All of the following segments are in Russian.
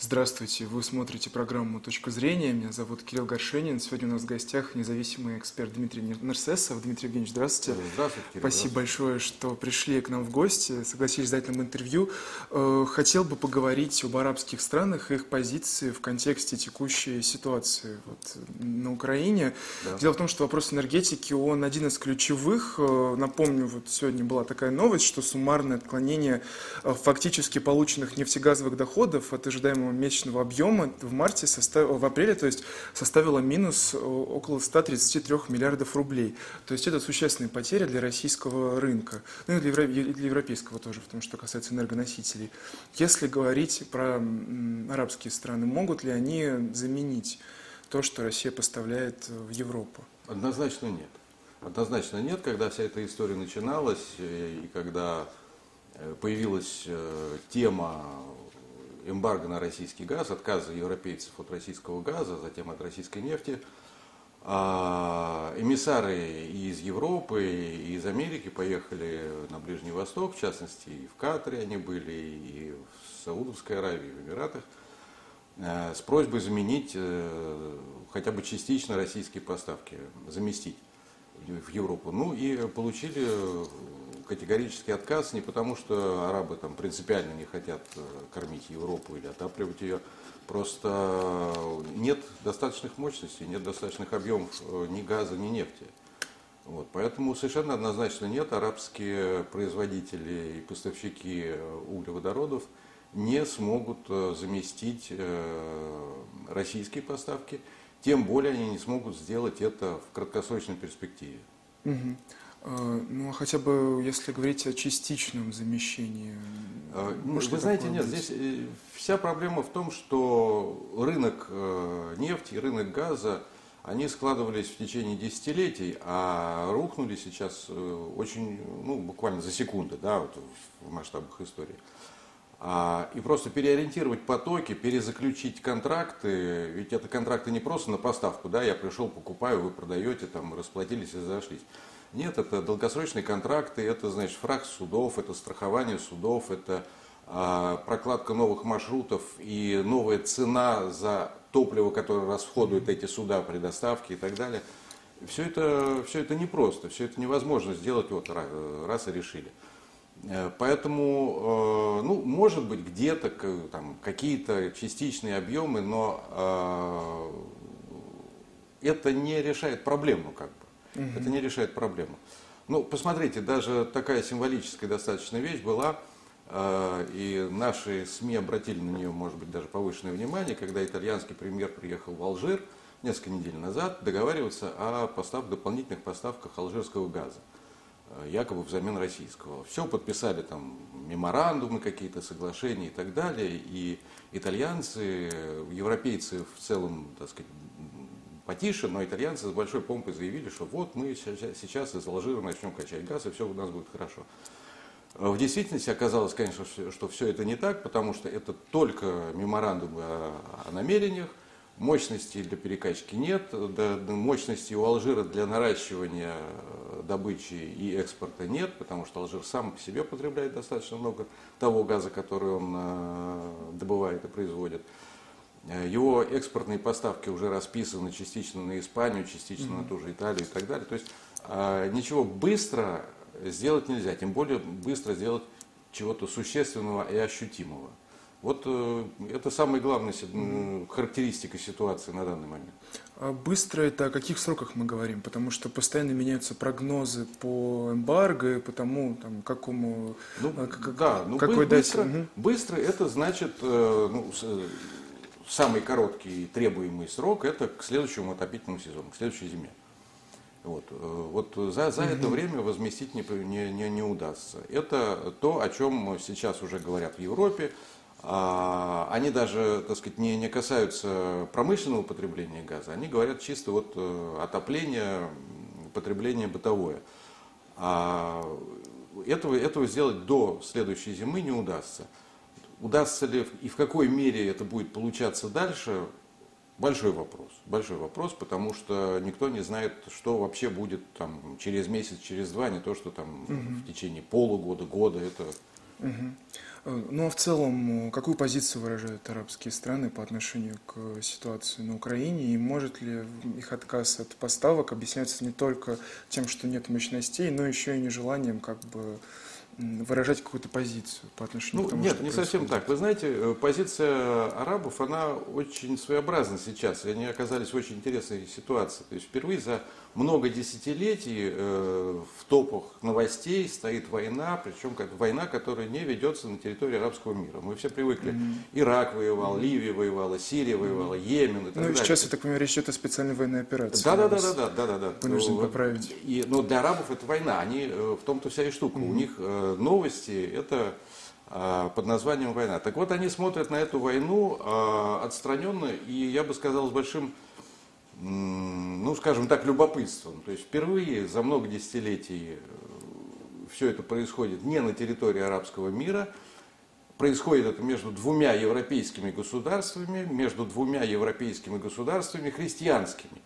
Здравствуйте, вы смотрите программу «Точка зрения». Меня зовут Кирилл Горшенин. Сегодня у нас в гостях независимый эксперт Дмитрий Нерсесов. Дмитрий Евгеньевич, здравствуйте. Здравствуйте, Кирилл. Спасибо большое, что пришли к нам в гости, согласились дать нам интервью. Э, хотел бы поговорить об арабских странах и их позиции в контексте текущей ситуации вот, на Украине. Да. Дело в том, что вопрос энергетики, он один из ключевых. Э, напомню, вот сегодня была такая новость, что суммарное отклонение э, фактически полученных нефтегазовых доходов от ожидаемого месячного объема в марте, состав... в апреле, то есть составила минус э, около 133 миллиардов рублей. То есть это существенная потеря для российского рынка, ну и для, евро... для европейского тоже, в том, что касается энергоносителей. Если говорить про арабские страны, могут ли они заменить то, что Россия поставляет в Европу? Однозначно нет. Однозначно нет, когда вся эта история начиналась э, и когда э, появилась тема эмбарго на российский газ, отказа европейцев от российского газа, затем от российской нефти, а, эмиссары из Европы, и из Америки поехали на Ближний Восток, в частности, и в Катаре они были, и в Саудовской Аравии, и в Эмиратах, э, с просьбой заменить э, хотя бы частично российские поставки, заместить в Европу. Ну и получили категорический отказ не потому, что арабы там принципиально не хотят э, кормить Европу или отапливать ее, просто нет достаточных мощностей, нет достаточных объемов э, ни газа, ни нефти. Вот, поэтому совершенно однозначно нет, арабские производители и поставщики э, углеводородов не смогут заместить российские поставки, тем более они не смогут сделать это в краткосрочной перспективе. Угу. А, ну, а хотя бы, если говорить о частичном замещении. А, может, Вы знаете, нет, здесь э, вся проблема в том, что рынок э, нефти и рынок газа, они складывались в течение десятилетий, а рухнули сейчас э, очень, ну, буквально за секунды, да, вот в масштабах истории. А, и просто переориентировать потоки, перезаключить контракты, ведь это контракты не просто на поставку, да, я пришел, покупаю, вы продаете, там, расплатились и зашлись. Нет, это долгосрочные контракты, это, значит, фраг судов, это страхование судов, это а, прокладка новых маршрутов и новая цена за топливо, которое расходуют эти суда при доставке и так далее. Все это, все это непросто, все это невозможно сделать вот раз и решили. Э, поэтому, э, ну, может быть, где-то там какие-то частичные объемы, но э, это не решает проблему как бы. Угу. Это не решает проблему. Ну, посмотрите, даже такая символическая достаточно вещь была, э, и наши СМИ обратили на нее, может быть, даже повышенное внимание, когда итальянский премьер приехал в Алжир несколько недель назад договариваться о постав, дополнительных поставках алжирского газа, э, якобы взамен российского. Все подписали там меморандумы какие-то, соглашения и так далее, и итальянцы, европейцы в целом, так сказать, потише, но итальянцы с большой помпой заявили, что вот мы сейчас из Алжира начнем качать газ, и все у нас будет хорошо. В действительности оказалось, конечно, что все это не так, потому что это только меморандумы о намерениях, мощностей для перекачки нет, мощностей у Алжира для наращивания добычи и экспорта нет, потому что Алжир сам по себе потребляет достаточно много того газа, который он э, добывает и производит. Э, его экспортные поставки уже расписаны частично на Испанию, частично mm-hmm. на ту же Италию и так далее. То есть э, ничего быстро сделать нельзя, тем более быстро сделать чего-то существенного и ощутимого. Вот э, это самая главная характеристика ситуации на данный момент. А быстро это о каких сроках мы говорим? Потому что постоянно меняются прогнозы по эмбарго и по тому, там, какому... Ну, как, да, ну, какой быстро, дать... быстро это значит ну, самый короткий требуемый срок это к следующему отопительному сезону, к следующей зиме. Вот, э, вот за, за это время возместить не, не, не, не удастся. Это то, о чем сейчас уже говорят в Европе. А, они даже, так сказать, не, не касаются промышленного потребления газа, они говорят чисто вот э, отопление, потребление бытовое. А этого, этого сделать до следующей зимы не удастся. Удастся ли и в какой мере это будет получаться дальше, большой вопрос. Большой вопрос, потому что никто не знает, что вообще будет там через месяц, через два, не то, что там угу. в течение полугода, года. Это Угу. Ну а в целом, какую позицию выражают арабские страны по отношению к ситуации на Украине? И может ли их отказ от поставок объясняться не только тем, что нет мощностей, но еще и нежеланием как бы выражать какую-то позицию по отношению ну, к тому, Нет, не происходит. совсем так. Вы знаете, э, позиция арабов, она очень своеобразна сейчас, и они оказались в очень интересной ситуации. То есть впервые за много десятилетий э, в топах новостей стоит война, причем война, которая не ведется на территории арабского мира. Мы все привыкли. Mm-hmm. Ирак воевал, mm-hmm. Ливия воевала, Сирия воевала, Йемен и так ну, далее. Ну сейчас, я так понимаю, речь идет о специальной военной операции. Да, да, да, да, да, да, да. Вынужден ну, поправить. И, но для арабов это война, они э, в том-то вся и штука. Mm-hmm. У них э, новости это э, под названием война. Так вот, они смотрят на эту войну э, отстраненно и, я бы сказал, с большим ну, скажем так, любопытством. То есть впервые за много десятилетий э, все это происходит не на территории арабского мира, происходит это между двумя европейскими государствами, между двумя европейскими государствами христианскими.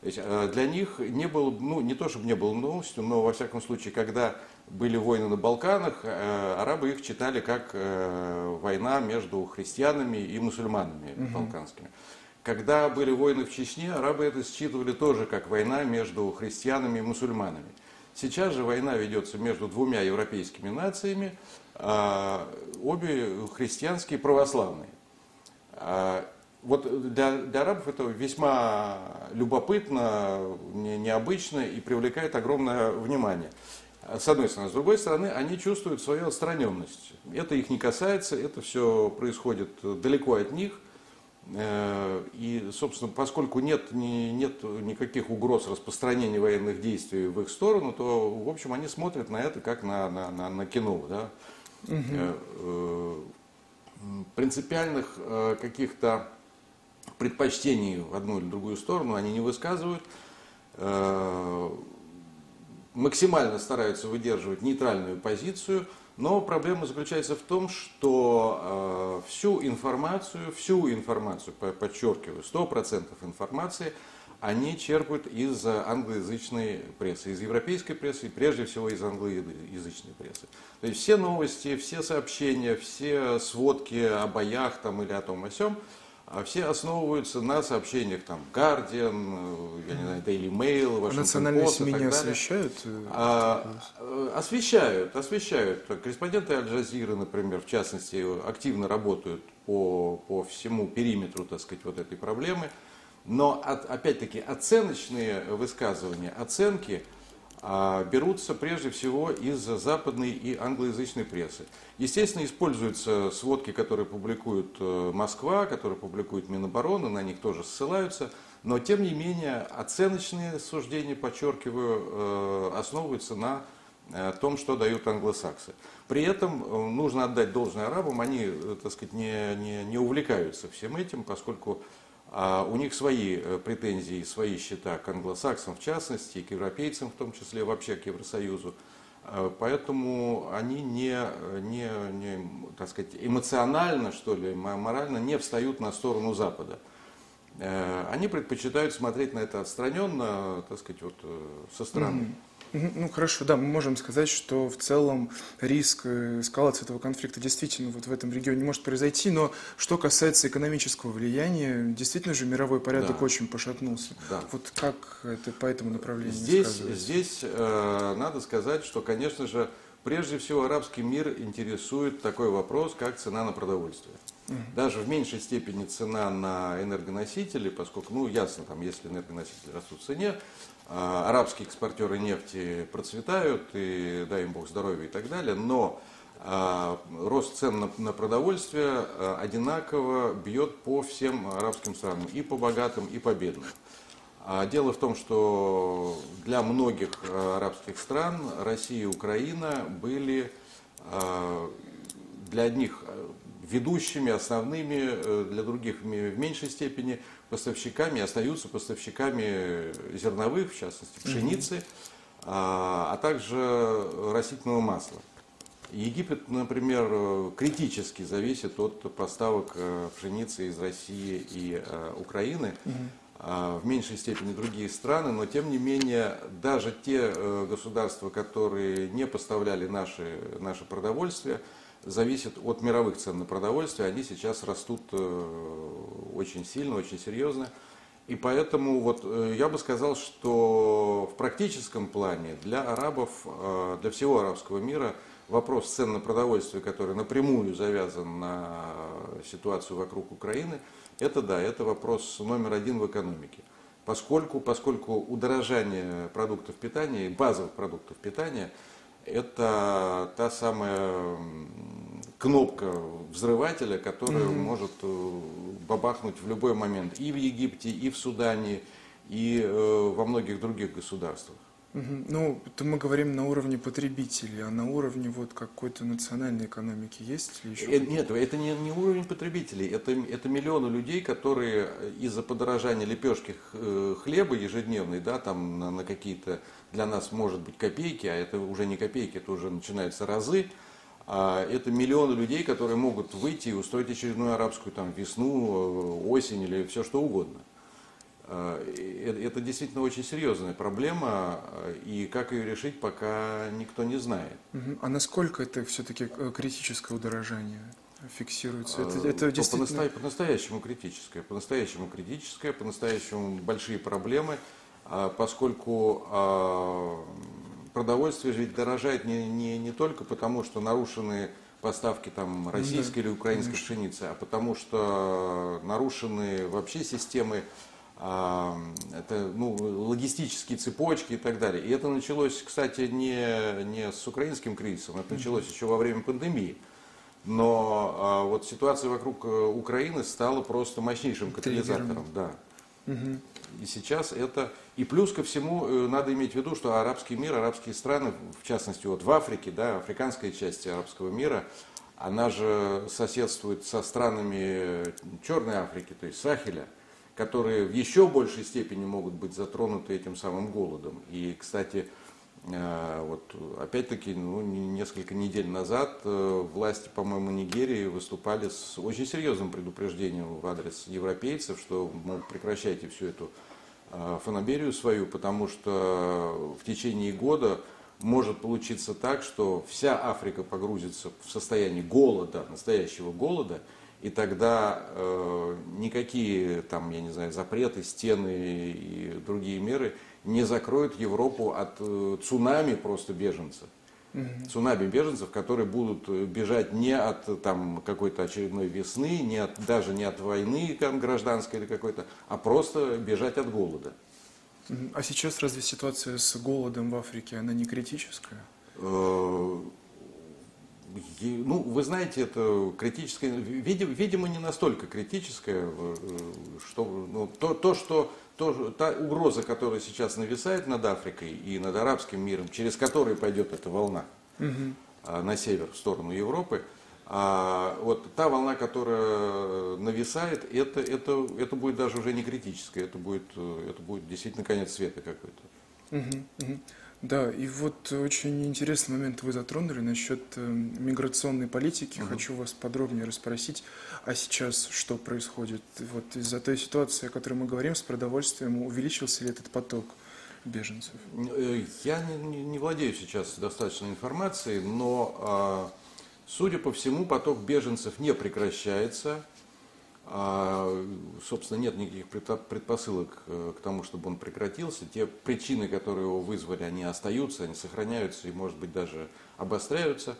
То есть э, для них не было, ну не то чтобы не было новостью, но во всяком случае, когда были войны на Балканах, э, арабы их читали как война между христианами и мусульманами угу. балканскими. Когда были войны в Чечне, арабы это считывали тоже как война между христианами и мусульманами. Сейчас же война ведется между двумя европейскими нациями, а, обе христианские и православные. А, вот для, для арабов это весьма любопытно, необычно и привлекает огромное внимание. С одной стороны. С другой стороны, они чувствуют свою отстраненность. Это их не касается, это все происходит далеко от них. Э, и, собственно, поскольку нет, не, нет никаких угроз распространения военных действий в их сторону, то, в общем, они смотрят на это как на, на, на, на кино. Да? Угу. Принципиальных каких-то предпочтений в одну или другую сторону они не высказывают. Максимально стараются выдерживать нейтральную позицию – но проблема заключается в том, что э, всю информацию, всю информацию, подчеркиваю, 100% информации они черпают из англоязычной прессы, из европейской прессы и прежде всего из англоязычной прессы. То есть все новости, все сообщения, все сводки о боях там, или о том о сем – а все основываются на сообщениях там Guardian, я не знаю, Daily Mail, Washington Национальные Post СМИ не освещают? Э, а, э, освещают, освещают. Корреспонденты Аль-Джазиры, например, в частности, активно работают по, по всему периметру, так сказать, вот этой проблемы. Но, от, опять-таки, оценочные высказывания, оценки – берутся прежде всего из западной и англоязычной прессы. Естественно, используются сводки, которые публикует э, Москва, которые публикует Минобороны, на них тоже ссылаются, но тем не менее оценочные суждения, подчеркиваю, э, основываются на э, том, что дают англосаксы. При этом нужно отдать должное арабам, они, так сказать, не, не, не увлекаются всем этим, поскольку а у них свои э, претензии, свои счета к англосаксам в частности, к европейцам в том числе, вообще к Евросоюзу. А, поэтому они не, не, не так сказать, эмоционально, что ли, морально не встают на сторону Запада. Э, они предпочитают смотреть на это отстраненно, так сказать, вот э, со стороны. Mm-hmm. Ну хорошо, да, мы можем сказать, что в целом риск эскалации этого конфликта действительно вот в этом регионе может произойти, но что касается экономического влияния, действительно же мировой порядок да. очень пошатнулся. Да. Вот как это по этому направлению Здесь, здесь э, надо сказать, что, конечно же, прежде всего арабский мир интересует такой вопрос, как цена на продовольствие. Даже в меньшей степени цена на энергоносители, поскольку, ну, ясно, там, если энергоносители растут в цене, арабские экспортеры нефти процветают, и дай им бог здоровья и так далее, но а, рост цен на, на продовольствие а, одинаково бьет по всем арабским странам, и по богатым, и по бедным. Дело в том, что для многих арабских стран Россия и Украина были для одних ведущими, основными, э, для других в меньшей степени поставщиками, остаются поставщиками зерновых, в частности пшеницы, а, а также растительного масла. Египет, например, критически зависит от поставок э, пшеницы из России и э, Украины, в меньшей степени другие страны, но тем не менее даже те государства, которые не поставляли наши, наше продовольствие, зависит от мировых цен на продовольствие. Они сейчас растут очень сильно, очень серьезно. И поэтому вот я бы сказал, что в практическом плане для арабов, для всего арабского мира вопрос цен на продовольствие, который напрямую завязан на ситуацию вокруг Украины, это да, это вопрос номер один в экономике. Поскольку, поскольку удорожание продуктов питания, базовых продуктов питания, это та самая кнопка взрывателя, которая mm-hmm. может э, бабахнуть в любой момент и в Египте, и в Судане, и э, во многих других государствах. Ну, это мы говорим на уровне потребителей, а на уровне вот какой-то национальной экономики есть ли еще? Э, нет, это не, не уровень потребителей, это, это миллионы людей, которые из-за подорожания лепешки э, хлеба ежедневной, да, там на, на какие-то для нас может быть копейки, а это уже не копейки, это уже начинаются разы, а это миллионы людей, которые могут выйти и устроить очередную арабскую там, весну, э, осень или все что угодно. Э, это действительно очень серьезная проблема, э, и как ее решить, пока никто не знает. А насколько это все-таки э, критическое удорожание фиксируется? Это, это действительно... По-настоящему критическое, по-настоящему критическое, по-настоящему большие проблемы, а поскольку а, продовольствие ведь дорожает не, не, не только потому, что нарушены поставки там российской да, или украинской конечно. пшеницы, а потому что нарушены вообще системы это ну, логистические цепочки и так далее. И это началось, кстати, не, не с украинским кризисом, это началось еще во время пандемии. Но а, вот ситуация вокруг э, Украины стала просто мощнейшим катализатором. Да. Угу. И сейчас это... И плюс ко всему э, надо иметь в виду, что арабский мир, арабские страны, в частности вот в Африке, да, африканская часть арабского мира, она же соседствует со странами Черной Африки, то есть Сахеля которые в еще большей степени могут быть затронуты этим самым голодом. И, кстати, вот опять-таки, ну, несколько недель назад э, власти, по-моему, Нигерии выступали с очень серьезным предупреждением в адрес европейцев, что, мол, прекращайте всю эту э, фанаберию свою, потому что в течение года может получиться так, что вся Африка погрузится в состояние голода, настоящего голода, и тогда э, никакие там, я не знаю, запреты, стены и другие меры не закроют Европу от э, цунами просто беженцев. Угу. Цунами беженцев, которые будут бежать не от там, какой-то очередной весны, не от, даже не от войны там, гражданской или какой-то, а просто бежать от голода. А сейчас разве ситуация с голодом в Африке, она не критическая? Э, ну, вы знаете, это критическое, видимо, не настолько критическое, э, что ну, то, то, что то, та угроза, которая сейчас нависает над Африкой и над арабским миром, через который пойдет эта волна угу. на север, в сторону Европы, а вот та волна, которая нависает, это, это, это будет даже уже не критическое, это будет, это будет действительно конец света какой-то. Угу, угу. Да, и вот очень интересный момент вы затронули насчет э, миграционной политики. Угу. Хочу вас подробнее расспросить, а сейчас что происходит? Вот из-за той ситуации, о которой мы говорим с продовольствием, увеличился ли этот поток беженцев? Э, я не, не владею сейчас достаточной информацией, но, а, судя по всему, поток беженцев не прекращается. А, собственно, нет никаких предпосылок э, к тому, чтобы он прекратился. Те причины, которые его вызвали, они остаются, они сохраняются и, может быть, даже обостряются.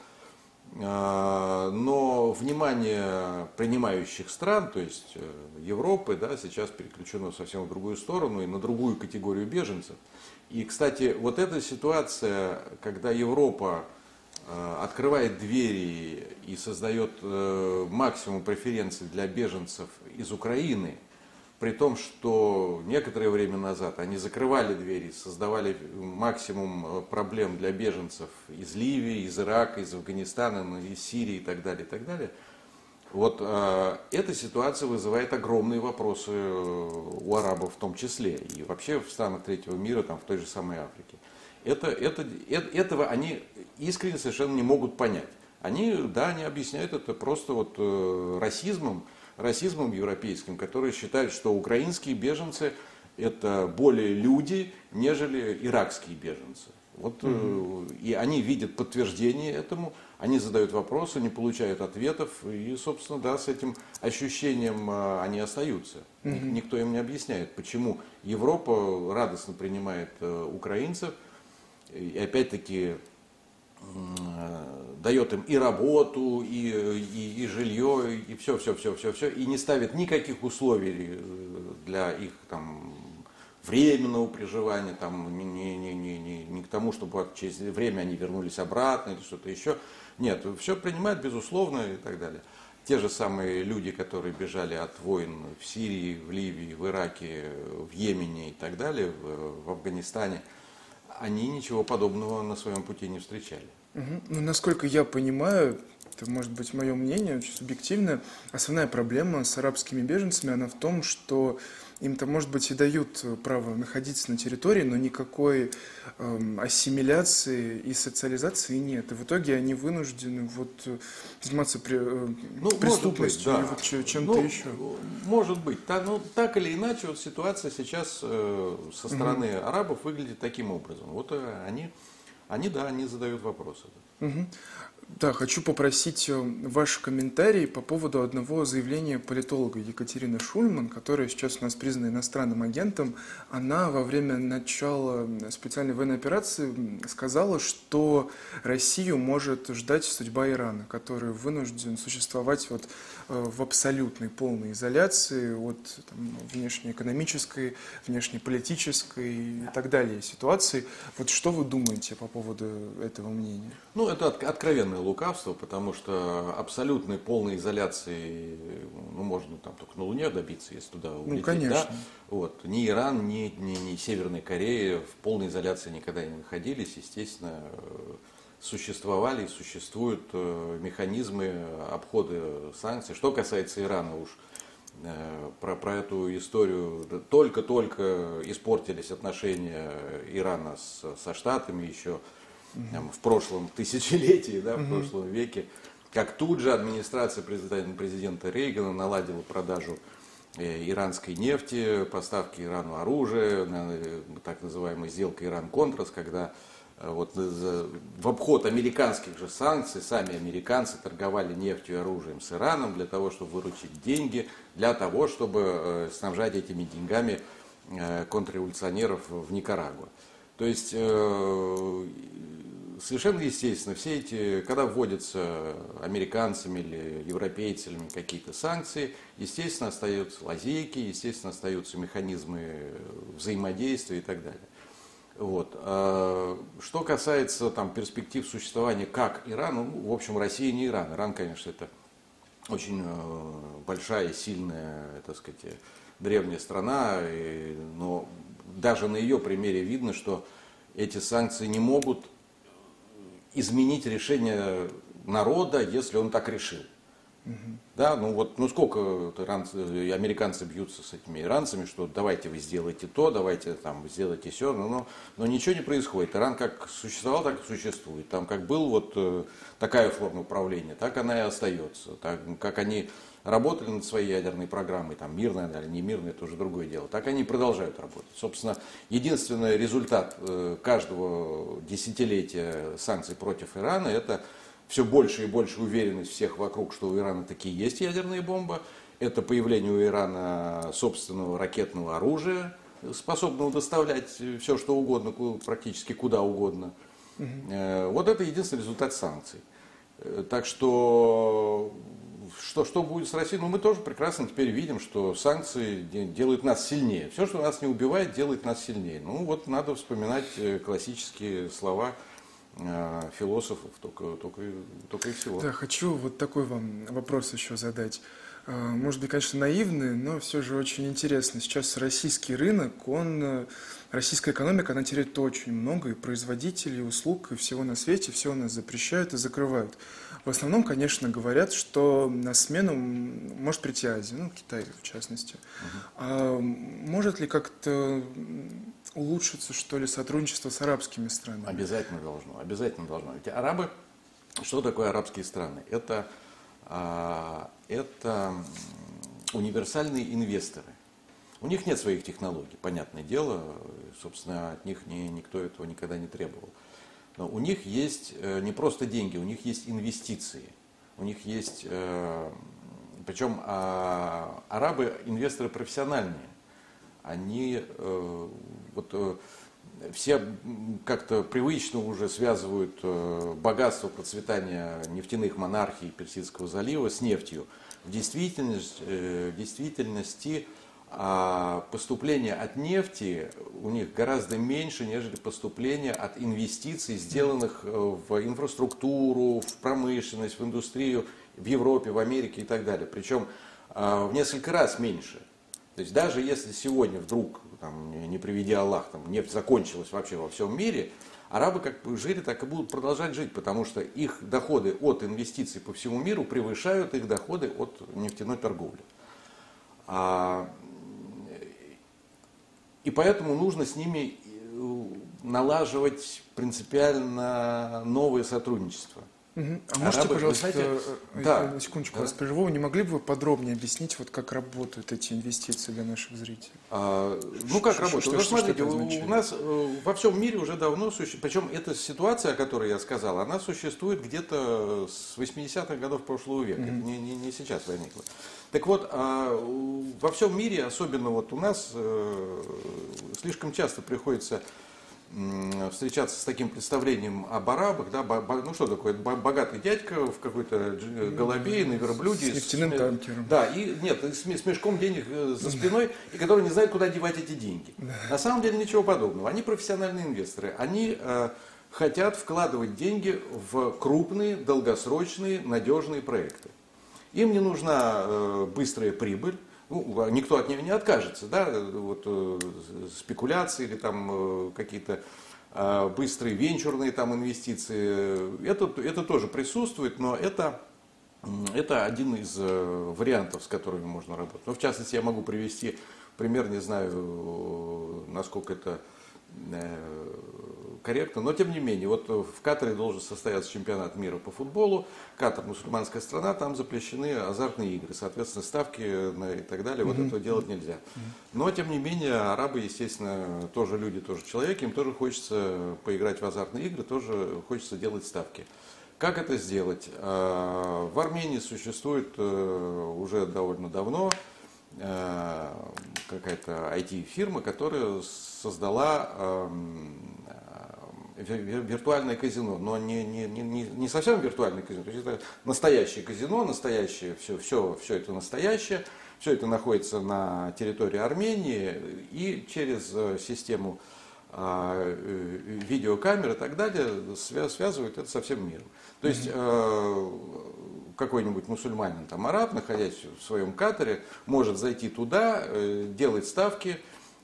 А, но внимание принимающих стран, то есть э, Европы, да, сейчас переключено совсем в другую сторону и на другую категорию беженцев. И, кстати, вот эта ситуация, когда Европа открывает двери и создает э, максимум преференций для беженцев из Украины, при том, что некоторое время назад они закрывали двери, создавали максимум э, проблем для беженцев из Ливии, из Ирака, из Афганистана, ну, из Сирии и так далее, и так далее. Вот э, эта ситуация вызывает огромные вопросы у арабов в том числе, и вообще в странах третьего мира, там, в той же самой Африке это, это, это, этого они искренне совершенно не могут понять. Они, да, они объясняют это просто вот э, расизмом, расизмом европейским, который считает, что украинские беженцы это более люди, нежели иракские беженцы. Вот, угу. И они видят подтверждение этому, они задают вопросы, они получают ответов, и, собственно, да, с этим ощущением э, они остаются. Угу. Никто им не объясняет, почему Европа радостно принимает украинцев, и опять-таки дает им и работу, и, и, и жилье, и все, все, все, все, все, и не ставит никаких условий для их там временного проживания, там, не, не, не, не, не к тому, чтобы через время они вернулись обратно или что-то еще. Нет, все принимают безусловно и так далее. Те же самые люди, которые бежали от войн в Сирии, в Ливии, в Ираке, в Йемене и так далее, в, в Афганистане, они ничего подобного на своем пути не встречали. Угу. Ну, насколько я понимаю, это может быть мое мнение, очень субъективное, основная проблема с арабскими беженцами, она в том, что им-то, может быть, и дают право находиться на территории, но никакой эм, ассимиляции и социализации нет. И в итоге они вынуждены вот заниматься при, э, ну, преступностью быть, да. или вот чем-то ну, еще. Может быть. Так, ну, так или иначе, вот ситуация сейчас э, со стороны угу. арабов выглядит таким образом. Вот э, они, они, да, они задают вопросы. Угу. Да, хочу попросить э, ваш комментарий по поводу одного заявления политолога Екатерины Шульман, которая сейчас у нас признана иностранным агентом. Она во время начала специальной военной операции сказала, что Россию может ждать судьба Ирана, который вынужден существовать вот э, в абсолютной полной изоляции от там, внешнеэкономической, внешнеполитической и так далее ситуации. Вот что вы думаете по поводу этого мнения? Ну, это откровенное лукавство, потому что абсолютной полной изоляции, ну, можно там только на Луне добиться, если туда ну, улететь. Ну, конечно. Да? Вот. Ни Иран, ни, ни, ни Северная Корея в полной изоляции никогда не находились. Естественно, существовали и существуют э, механизмы обхода санкций. Что касается Ирана уж, э, про, про эту историю только-только испортились отношения Ирана с, со Штатами еще там, в прошлом тысячелетии, да, в прошлом веке, как тут же администрация президента, президента Рейгана наладила продажу э, иранской нефти, поставки Ирану оружия, так называемая сделка Иран-Контрас, когда э, вот в обход американских же санкций сами американцы торговали нефтью и оружием с Ираном для того, чтобы выручить деньги, для того, чтобы э, снабжать этими деньгами контрреволюционеров в Никарагуа. То есть совершенно естественно, все эти, когда вводятся американцами или европейцами какие-то санкции, естественно, остаются лазейки, естественно, остаются механизмы взаимодействия и так далее. Вот. А что касается там, перспектив существования как Ирана, ну, в общем, Россия не Иран. Иран, конечно, это очень э, большая, сильная, так сказать, древняя страна, но даже на ее примере видно, что эти санкции не могут изменить решение народа, если он так решил. Угу. Да, ну вот, ну сколько иранцы, американцы бьются с этими иранцами, что давайте вы сделайте то, давайте там сделайте все, но, но, но ничего не происходит. Иран как существовал, так и существует. Там как был вот э, такая форма управления, так она и остается. Так, как они работали над своей ядерной программой, там мирная или не мирная, это уже другое дело. Так они продолжают работать. Собственно, единственный результат э, каждого десятилетия санкций против Ирана это все больше и больше уверенность всех вокруг, что у Ирана такие есть ядерные бомбы. Это появление у Ирана собственного ракетного оружия, способного доставлять все, что угодно, практически куда угодно. Угу. Вот это единственный результат санкций. Э, так что что, что будет с Россией? Ну, мы тоже прекрасно теперь видим, что санкции делают нас сильнее. Все, что нас не убивает, делает нас сильнее. Ну, вот надо вспоминать э, классические слова э, философов, только, только, только и всего. Да, хочу вот такой вам вопрос еще задать. Э, может быть, конечно, наивный, но все же очень интересно. Сейчас российский рынок, он, российская экономика, она теряет очень много, и производителей, и услуг, и всего на свете, все у нас запрещают и закрывают. В основном, конечно, говорят, что на смену может прийти Азия, ну, Китай в частности. Угу. А может ли как-то улучшиться, что ли, сотрудничество с арабскими странами? Обязательно должно, обязательно должно. Ведь арабы, что такое арабские страны? Это, а, это универсальные инвесторы. У них нет своих технологий, понятное дело, собственно, от них ни, никто этого никогда не требовал. Но у них есть э, не просто деньги, у них есть инвестиции. У них есть, э, причем а, арабы инвесторы профессиональные. Они э, вот все как-то привычно уже связывают богатство процветания нефтяных монархий Персидского залива с нефтью. В действительности, в действительности а поступление от нефти у них гораздо меньше, нежели поступление от инвестиций, сделанных э, в инфраструктуру, в промышленность, в индустрию в Европе, в Америке и так далее. Причем а, в несколько раз меньше. То есть даже если сегодня вдруг, там, не приведи Аллах, там, нефть закончилась вообще во всем мире, арабы как жили, так и будут продолжать жить, потому что их доходы от инвестиций по всему миру превышают их доходы от нефтяной торговли. А и поэтому нужно с ними э, налаживать принципиально новое сотрудничество. Угу. А можете, Арабы, пожалуйста, знаете, э, э, да, секундочку да. вас прерву, не могли бы вы подробнее объяснить, вот как работают эти инвестиции для наших зрителей? А, ну как работают? Что, ну, смотрите, у, у нас во всем мире уже давно существует, причем эта ситуация, о которой я сказал, она существует где-то с 80-х годов прошлого века, угу. не, не, не сейчас возникла. Так вот, а во всем мире, особенно вот у нас, э, слишком часто приходится встречаться с таким представлением об арабах, да, ну что такое, богатый дядька в какой-то голове на верблюде. С нефтяным с, танкером. Да, и нет, с, с мешком денег э, за спиной, и который не знает, куда девать эти деньги. На самом деле ничего подобного. Они профессиональные инвесторы. Они э, хотят вкладывать деньги в крупные, долгосрочные, надежные проекты. Им не нужна э, быстрая прибыль, ну, а никто от нее не откажется, да, вот э, спекуляции или там э, какие-то э, быстрые венчурные там инвестиции, это, это тоже присутствует, но это, это один из э, вариантов, с которыми можно работать. Но в частности я могу привести пример, не знаю, насколько это э, корректно, но тем не менее, вот в Катаре должен состояться чемпионат мира по футболу, Катар мусульманская страна, там запрещены азартные игры, соответственно, ставки на и так далее, mm-hmm. вот этого делать нельзя. Но тем не менее, арабы, естественно, тоже люди, тоже человек, им тоже хочется поиграть в азартные игры, тоже хочется делать ставки. Как это сделать? А, в Армении существует э, уже довольно давно э, какая-то IT-фирма, которая создала виртуальное казино, но не, не, не, не совсем виртуальное казино, то есть это настоящее казино, настоящее, все, все, все это настоящее, все это находится на территории Армении и через э, систему а, э, видеокамер и так далее связывают это со всем миром. То есть э, какой-нибудь мусульманин, там араб, находясь в своем катере, может зайти туда, делать ставки,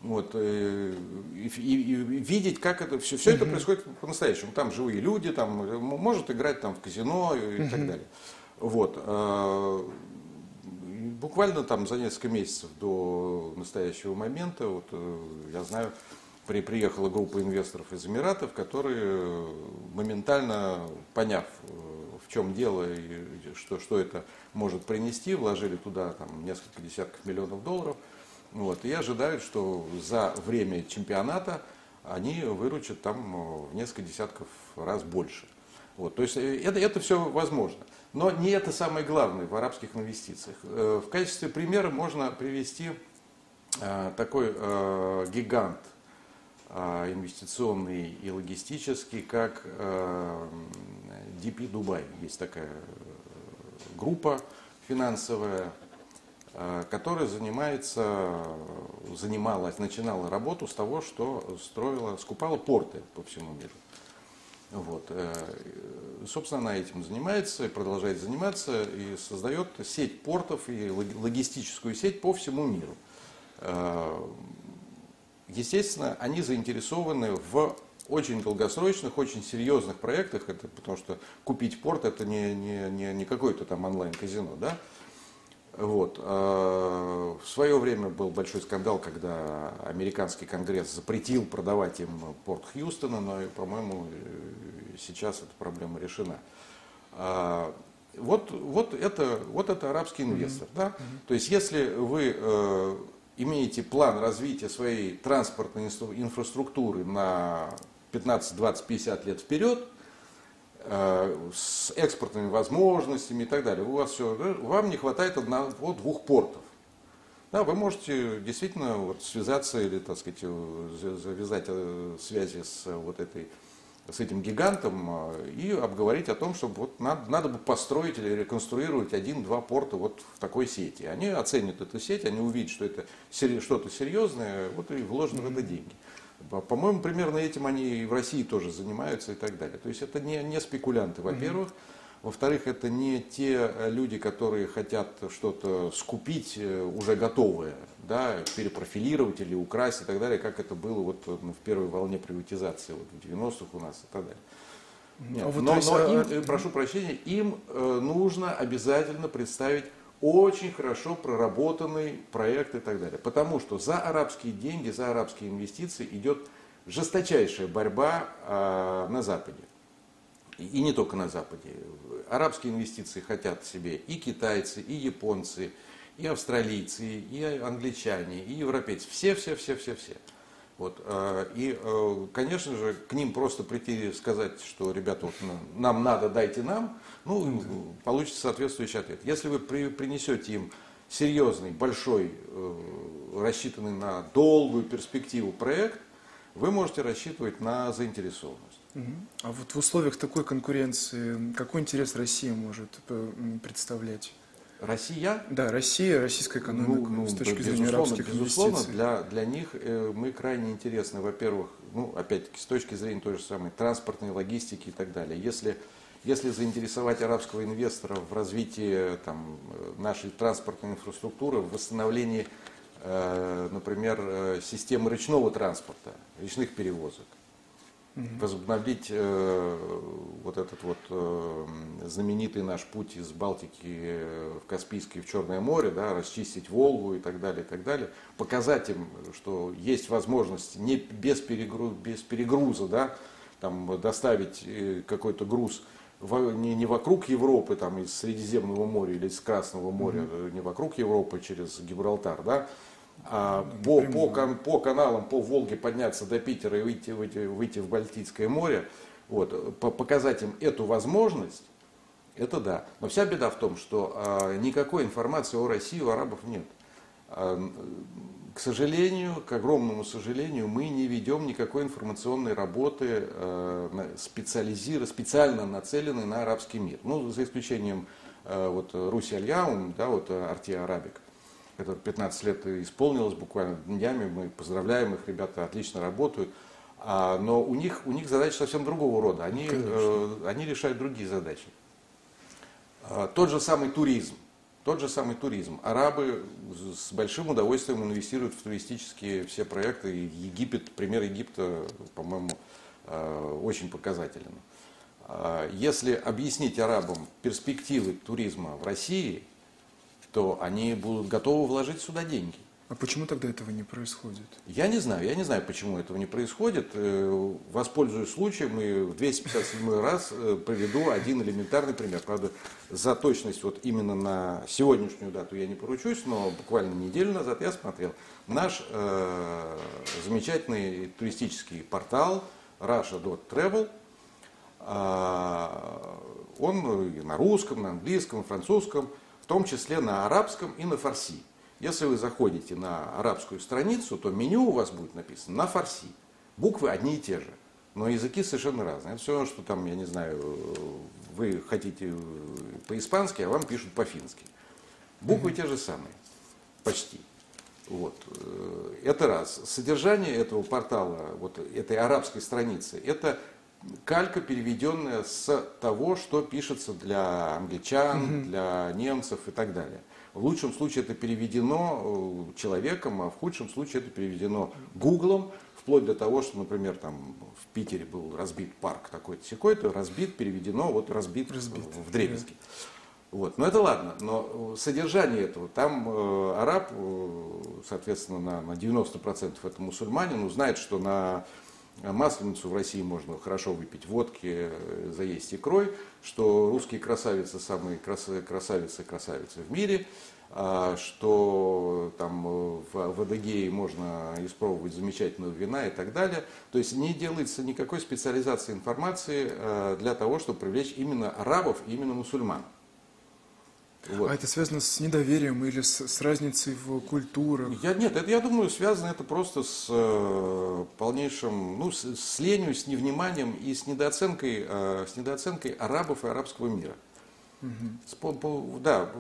вот, э, и, и, и видеть, как это все, все это происходит по-настоящему. Там живые люди, там может играть там в казино и, и так далее. Вот. Э, буквально там за несколько месяцев до настоящего момента, вот, э, я знаю, при, приехала группа инвесторов из Эмиратов, которые моментально, поняв, в чем дело и что, что это может принести, вложили туда там, несколько десятков миллионов долларов – вот, и ожидают, что за время чемпионата они выручат там э, в несколько десятков раз больше. Вот, то есть э, это, это все возможно. Но не это самое главное в арабских инвестициях. Э, в качестве примера можно привести такой гигант инвестиционный и логистический, как DP Дубай. Есть такая группа финансовая, которая занимается, занималась, начинала работу с того, что строила, скупала порты по всему миру. Вот. Э, собственно, она этим занимается и продолжает заниматься и создает сеть портов и логистическую сеть по всему миру. Э, естественно, они заинтересованы в очень долгосрочных, очень серьезных проектах, это потому что купить порт это не, не, не, не какое-то там онлайн-казино, да, вот. А, в свое время был большой скандал, когда американский конгресс запретил продавать им порт Хьюстона, но, по-моему, сейчас эта проблема решена. А, вот, вот, это, вот это арабский инвестор. Mm-hmm. Да? Mm-hmm. То есть, если вы э, имеете план развития своей транспортной инфраструктуры на 15, 20, 50 лет вперед, э, с экспортными возможностями и так далее, у вас все, вам не хватает одного, двух портов. Да, вы можете действительно вот связаться или, так сказать, завязать э, связи с вот этой с этим гигантом э, и обговорить о том, что вот надо, надо бы построить или реконструировать один-два порта вот в такой сети. Они оценят эту сеть, они увидят, что это что-то серьезное, вот и вложены mm-hmm. в это деньги. По-моему, примерно этим они и в России тоже занимаются и так далее. То есть это не, не спекулянты, во-первых. Во-вторых, это не те люди, которые хотят что-то скупить э, уже готовое, да, перепрофилировать или украсть и так далее, как это было вот в первой волне приватизации вот в 90-х у нас и так далее. Нет, а вот но, но а, им, э, прошу прощения, им э, нужно обязательно представить очень хорошо проработанный проект и так далее. Потому что за арабские деньги, за арабские инвестиции идет жесточайшая борьба э, на Западе. И не только на Западе. Арабские инвестиции хотят себе и китайцы, и японцы, и австралийцы, и англичане, и европейцы. Все, Вот, э, и, э, конечно же, к ним просто прийти и сказать, что, ребята, вот нам надо, дайте нам, ну, получится соответствующий ответ. Если вы при, принесете им серьезный, большой, э, рассчитанный на долгую перспективу проект, вы можете рассчитывать на заинтересованность. А вот в условиях такой конкуренции какой интерес Россия может представлять? Россия? Да, Россия, российская экономика ну, ну, с точки зрения арабских безусловно, инвестиций. Для, для них э, мы крайне интересны, во-первых, ну, опять-таки, с точки зрения той же самой транспортной логистики и так далее. Если, если заинтересовать арабского инвестора в развитии там, нашей транспортной инфраструктуры, в восстановлении, э, например, э, системы речного транспорта, речных перевозок, угу. возобновить э, вот этот вот э, знаменитый наш путь из Балтики в Каспийское в Черное море, да, расчистить Волгу и так далее, и так далее, показать им, что есть возможность не без, перегруз, без перегруза, да, там, доставить э, какой-то груз не, не вокруг Европы, там, из Средиземного моря или из Красного моря, mm-hmm. не вокруг Европы через Гибралтар, да, а, по, по, по каналам, по Волге подняться до Питера и выйти, выйти, выйти в Балтийское море, вот, по, показать им эту возможность, это да. Но вся беда в том, что а, никакой информации о России у арабов нет. А, к сожалению, к огромному сожалению, мы не ведем никакой информационной работы а, специализированной, специально нацеленной на арабский мир. Ну, за исключением а, вот, Руси Альяум, да, вот Артия Арабик это 15 лет исполнилось буквально днями, мы поздравляем их, ребята отлично работают. А, но у них, у них задачи совсем другого рода, они, э, они решают другие задачи. А, тот же самый туризм, тот же самый туризм. Арабы с большим удовольствием инвестируют в туристические все проекты. Египет, пример Египта, по-моему, э, очень показателен. А, если объяснить арабам перспективы туризма в России – то они будут готовы вложить сюда деньги. А почему тогда этого не происходит? Я не знаю, я не знаю, почему этого не происходит. Э, воспользуюсь случаем и в 257 раз э, приведу один элементарный пример. Правда, за точность вот именно на сегодняшнюю дату я не поручусь, но буквально неделю назад я смотрел наш э, замечательный туристический портал Russia.travel. Э, он на русском, на английском, французском – в том числе на арабском и на фарси. Если вы заходите на арабскую страницу, то меню у вас будет написано на фарси. Буквы одни и те же, но языки совершенно разные. Это все, что там, я не знаю, вы хотите по-испански, а вам пишут по-фински. Буквы mm-hmm. те же самые, почти. Вот. Это раз. Содержание этого портала, вот этой арабской страницы, это калька, переведенная с того, что пишется для англичан, для немцев и так далее. В лучшем случае это переведено э, человеком, а в худшем случае это переведено Гуглом, вплоть до того, что, например, там в Питере был разбит парк такой-то секой-то, разбит, переведено, вот разбит, разбит. в дребезги. Вот. Но это ладно, но содержание этого, там э, араб, э, соответственно, на, на 90% это мусульманин, узнает, что на Масленицу в России можно хорошо выпить водки, э, заесть икрой, что русские красавицы самые красавицы красавицы в мире, а, что там э, в Адыгее можно испробовать замечательного вина и так далее. То есть не делается никакой специализации информации э, для того, чтобы привлечь именно арабов именно мусульман. Вот. А это связано с недоверием или с, с разницей в культурах? Я, нет, это, я думаю, связано это просто с э, полнейшим, ну, с, с ленью, с невниманием и с недооценкой, э, с недооценкой арабов и арабского мира. Угу. С, по, по, да,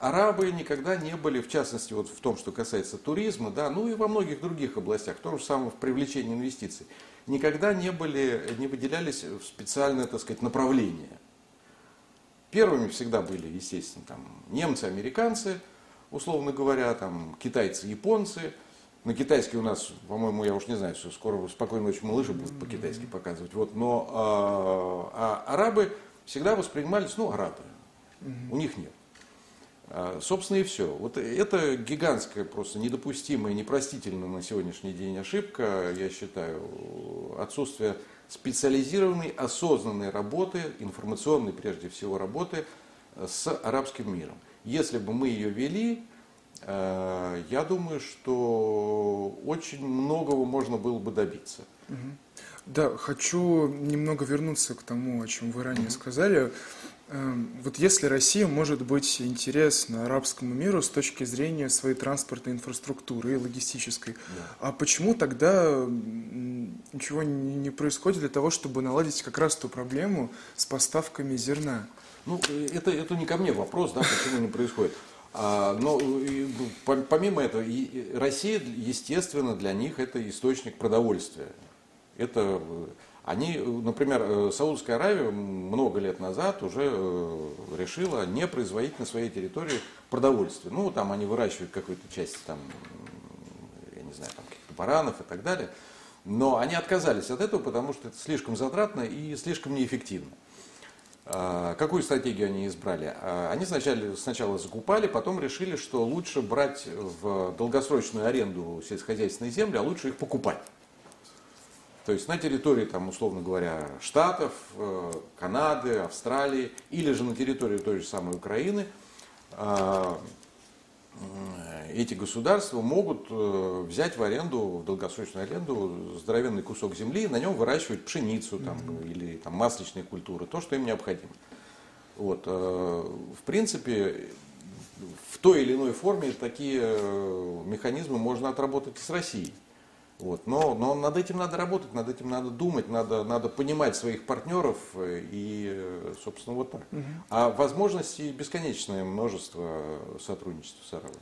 арабы никогда не были, в частности, вот в том, что касается туризма, да, ну и во многих других областях, в том же самом в привлечении инвестиций, никогда не были, не выделялись в специальное, так сказать, направление. Первыми всегда были, естественно, там, немцы, американцы, условно говоря, там, китайцы, японцы. На китайский у нас, по-моему, я уж не знаю, что скоро спокойной ночи малыши будут по-китайски показывать. Вот, но а, а арабы всегда воспринимались, ну, арабы. У них нет. А, собственно и все. Вот это гигантская, просто недопустимая, непростительная на сегодняшний день ошибка, я считаю, отсутствие специализированной, осознанной работы, информационной прежде всего работы э, с арабским миром. Если бы мы ее вели, э, я думаю, что очень многого можно было бы добиться. Да, хочу немного вернуться к тому, о чем вы ранее сказали. Эм, вот если Россия может быть интересна арабскому миру с точки зрения своей транспортной инфраструктуры и логистической, да. а почему тогда ничего не происходит для того, чтобы наладить как раз ту проблему с поставками зерна? Ну, э, это, это не ко мне вопрос, да, почему не происходит. А, но помимо этого, Россия, естественно, для них это источник продовольствия. Это э, они, например, э, Саудовская Аравия много лет назад уже э, решила не производить на своей территории продовольствие. Ну, там они выращивают какую-то часть, там, я не знаю, там каких-то баранов и так далее. Но они отказались от этого, потому что это слишком затратно и слишком неэффективно. А, какую стратегию они избрали? А, они сначала, сначала закупали, потом решили, что лучше брать в долгосрочную аренду сельскохозяйственные земли, а лучше их покупать. То есть на территории, там, условно говоря, Штатов, э, Канады, Австралии или же на территории той же самой Украины э, эти государства могут э, взять в аренду, в долгосрочную аренду здоровенный кусок земли и на нем выращивать пшеницу там, mm-hmm. или там, масличные культуры, то, что им необходимо. Вот, в принципе, в той или иной форме такие механизмы можно отработать и с Россией. Вот. Но, но над этим надо работать, над этим надо думать, надо, надо понимать своих партнеров и, собственно, вот так. Угу. А возможностей бесконечное множество сотрудничества с арабами.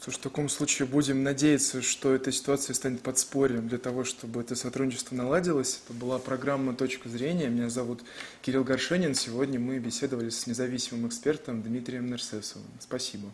Что ж, в таком случае будем надеяться, что эта ситуация станет подспорьем для того, чтобы это сотрудничество наладилось. Это была программа «Точка зрения». Меня зовут Кирилл Горшенин. Сегодня мы беседовали с независимым экспертом Дмитрием Нерсесовым. Спасибо.